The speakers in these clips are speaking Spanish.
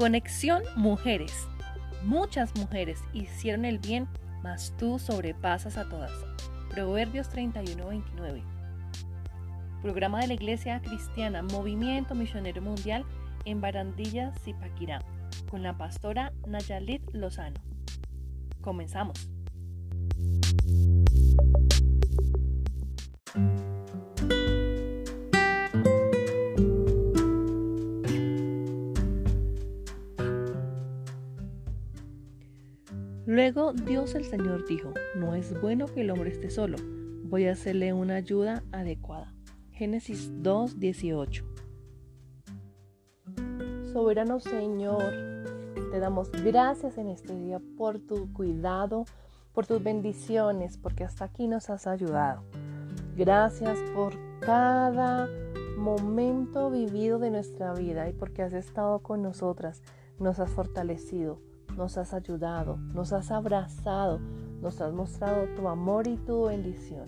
Conexión Mujeres. Muchas mujeres hicieron el bien, mas tú sobrepasas a todas. Proverbios 31-29. Programa de la Iglesia Cristiana Movimiento Misionero Mundial en Barandilla, Zipaquirá, con la pastora Nayalit Lozano. Comenzamos. Luego Dios el Señor dijo, no es bueno que el hombre esté solo, voy a hacerle una ayuda adecuada. Génesis 2.18 Soberano Señor, te damos gracias en este día por tu cuidado, por tus bendiciones, porque hasta aquí nos has ayudado. Gracias por cada momento vivido de nuestra vida y porque has estado con nosotras, nos has fortalecido nos has ayudado, nos has abrazado, nos has mostrado tu amor y tu bendición.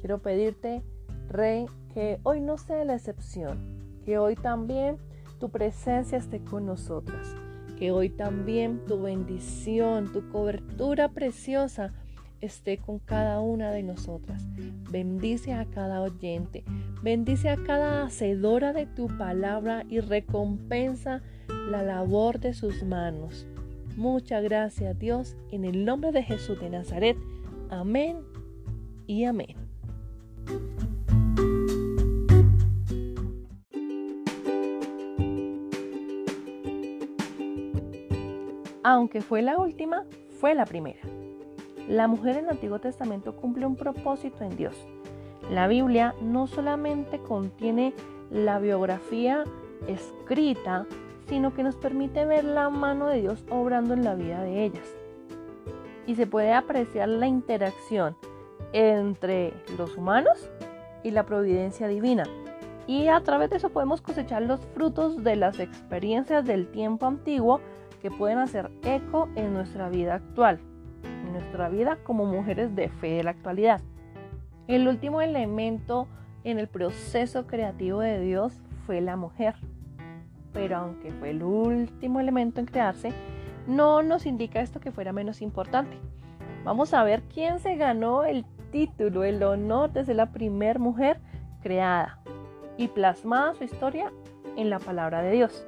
Quiero pedirte, Rey, que hoy no sea la excepción, que hoy también tu presencia esté con nosotras, que hoy también tu bendición, tu cobertura preciosa esté con cada una de nosotras. Bendice a cada oyente, bendice a cada hacedora de tu palabra y recompensa la labor de sus manos. Muchas gracias Dios, en el nombre de Jesús de Nazaret. Amén y amén. Aunque fue la última, fue la primera. La mujer en el Antiguo Testamento cumple un propósito en Dios. La Biblia no solamente contiene la biografía escrita sino que nos permite ver la mano de Dios obrando en la vida de ellas. Y se puede apreciar la interacción entre los humanos y la providencia divina. Y a través de eso podemos cosechar los frutos de las experiencias del tiempo antiguo que pueden hacer eco en nuestra vida actual, en nuestra vida como mujeres de fe de la actualidad. El último elemento en el proceso creativo de Dios fue la mujer pero aunque fue el último elemento en crearse, no nos indica esto que fuera menos importante. Vamos a ver quién se ganó el título, el honor de ser la primera mujer creada y plasmada su historia en la palabra de Dios.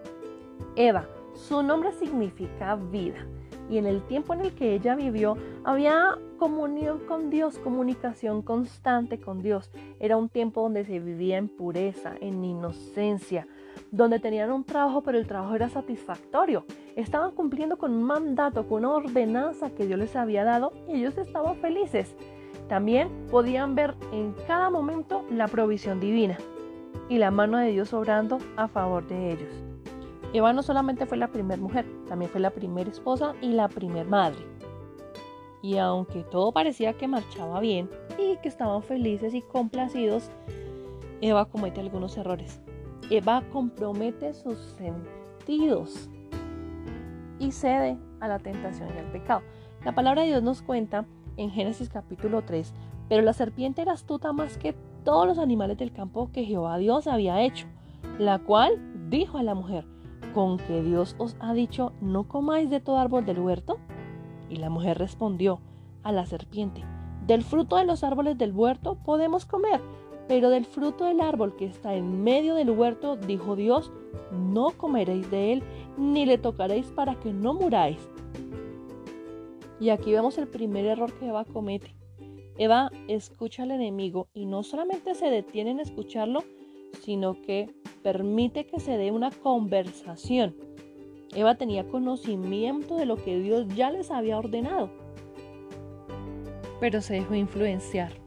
Eva, su nombre significa vida y en el tiempo en el que ella vivió había comunión con Dios, comunicación constante con Dios. Era un tiempo donde se vivía en pureza, en inocencia, donde tenían un trabajo, pero el trabajo era satisfactorio. Estaban cumpliendo con un mandato, con una ordenanza que Dios les había dado y ellos estaban felices. También podían ver en cada momento la provisión divina y la mano de Dios obrando a favor de ellos. Eva no solamente fue la primera mujer, también fue la primera esposa y la primera madre. Y aunque todo parecía que marchaba bien y que estaban felices y complacidos, Eva comete algunos errores. Eva compromete sus sentidos y cede a la tentación y al pecado. La palabra de Dios nos cuenta en Génesis capítulo 3, pero la serpiente era astuta más que todos los animales del campo que Jehová Dios había hecho, la cual dijo a la mujer, con que Dios os ha dicho, no comáis de todo árbol del huerto. Y la mujer respondió a la serpiente, del fruto de los árboles del huerto podemos comer, pero del fruto del árbol que está en medio del huerto, dijo Dios, no comeréis de él, ni le tocaréis para que no muráis. Y aquí vemos el primer error que Eva comete. Eva escucha al enemigo y no solamente se detiene en escucharlo, sino que permite que se dé una conversación. Eva tenía conocimiento de lo que Dios ya les había ordenado, pero se dejó influenciar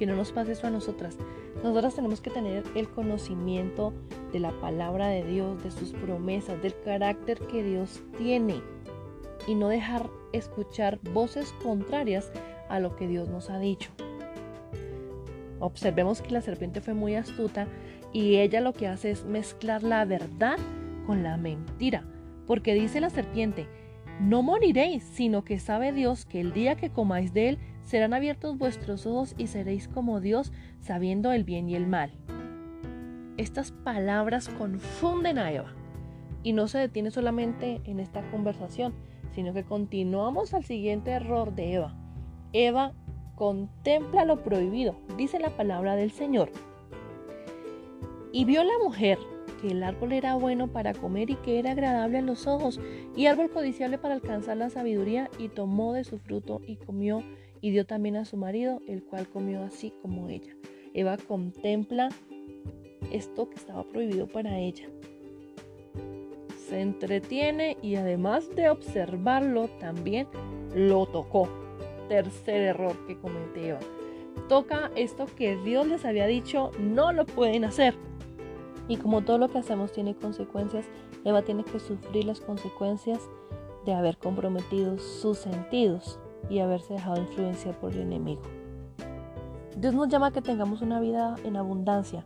que no nos pase eso a nosotras. Nosotras tenemos que tener el conocimiento de la palabra de Dios, de sus promesas, del carácter que Dios tiene y no dejar escuchar voces contrarias a lo que Dios nos ha dicho. Observemos que la serpiente fue muy astuta y ella lo que hace es mezclar la verdad con la mentira, porque dice la serpiente, no moriréis, sino que sabe Dios que el día que comáis de él serán abiertos vuestros ojos y seréis como Dios, sabiendo el bien y el mal. Estas palabras confunden a Eva, Y no se detiene solamente en esta conversación, sino que continuamos al siguiente error de Eva. Eva contempla lo prohibido, dice la palabra del Señor. Y vio la mujer que el árbol era bueno para comer y que era agradable a los ojos, y árbol codiciable para alcanzar la sabiduría, y tomó de su fruto y comió, y dio también a su marido, el cual comió así como ella. Eva contempla esto que estaba prohibido para ella. Se entretiene y además de observarlo, también lo tocó. Tercer error que comete Eva. Toca esto que Dios les había dicho, no lo pueden hacer. Y como todo lo que hacemos tiene consecuencias, Eva tiene que sufrir las consecuencias de haber comprometido sus sentidos y haberse dejado influenciar por el enemigo. Dios nos llama a que tengamos una vida en abundancia,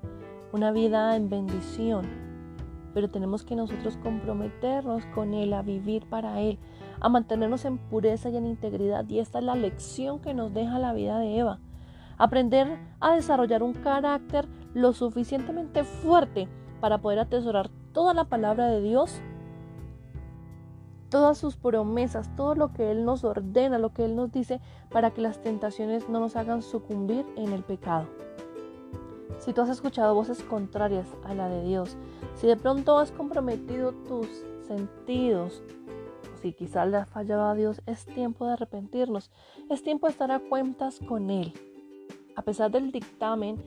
una vida en bendición, pero tenemos que nosotros comprometernos con Él, a vivir para Él, a mantenernos en pureza y en integridad. Y esta es la lección que nos deja la vida de Eva. Aprender a desarrollar un carácter lo suficientemente fuerte para poder atesorar toda la palabra de Dios, todas sus promesas, todo lo que Él nos ordena, lo que Él nos dice, para que las tentaciones no nos hagan sucumbir en el pecado. Si tú has escuchado voces contrarias a la de Dios, si de pronto has comprometido tus sentidos, si quizás le has fallado a Dios, es tiempo de arrepentirnos, es tiempo de estar a cuentas con Él. A pesar del dictamen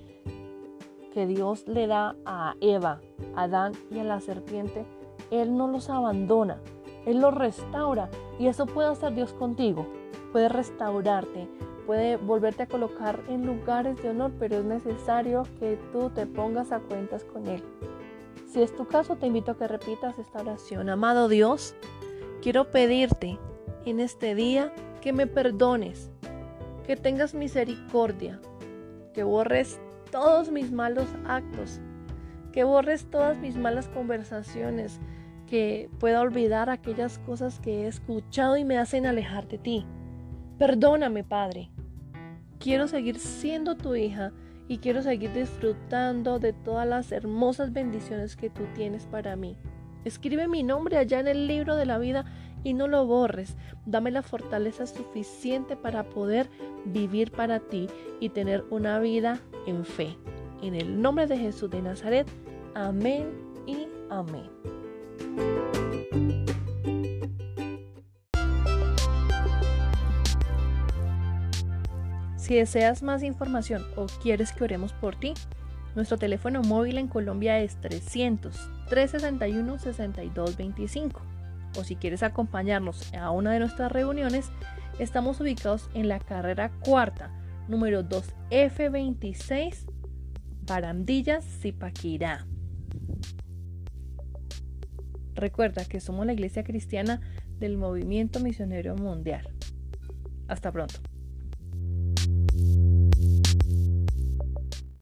que Dios le da a Eva, a Adán y a la serpiente, Él no los abandona, Él los restaura y eso puede hacer Dios contigo, puede restaurarte, puede volverte a colocar en lugares de honor, pero es necesario que tú te pongas a cuentas con Él. Si es tu caso, te invito a que repitas esta oración. Amado Dios, quiero pedirte en este día que me perdones, que tengas misericordia, que borres todos mis malos actos, que borres todas mis malas conversaciones, que pueda olvidar aquellas cosas que he escuchado y me hacen alejar de ti. Perdóname, Padre. Quiero seguir siendo tu hija y quiero seguir disfrutando de todas las hermosas bendiciones que tú tienes para mí. Escribe mi nombre allá en el libro de la vida y no lo borres. Dame la fortaleza suficiente para poder vivir para ti y tener una vida en fe. En el nombre de Jesús de Nazaret. Amén y amén. Si deseas más información o quieres que oremos por ti, nuestro teléfono móvil en Colombia es 300 361 6225 o si quieres acompañarnos a una de nuestras reuniones, estamos ubicados en la carrera cuarta, número 2F26, Barandillas, Zipaquirá. Recuerda que somos la iglesia cristiana del movimiento misionero mundial. Hasta pronto.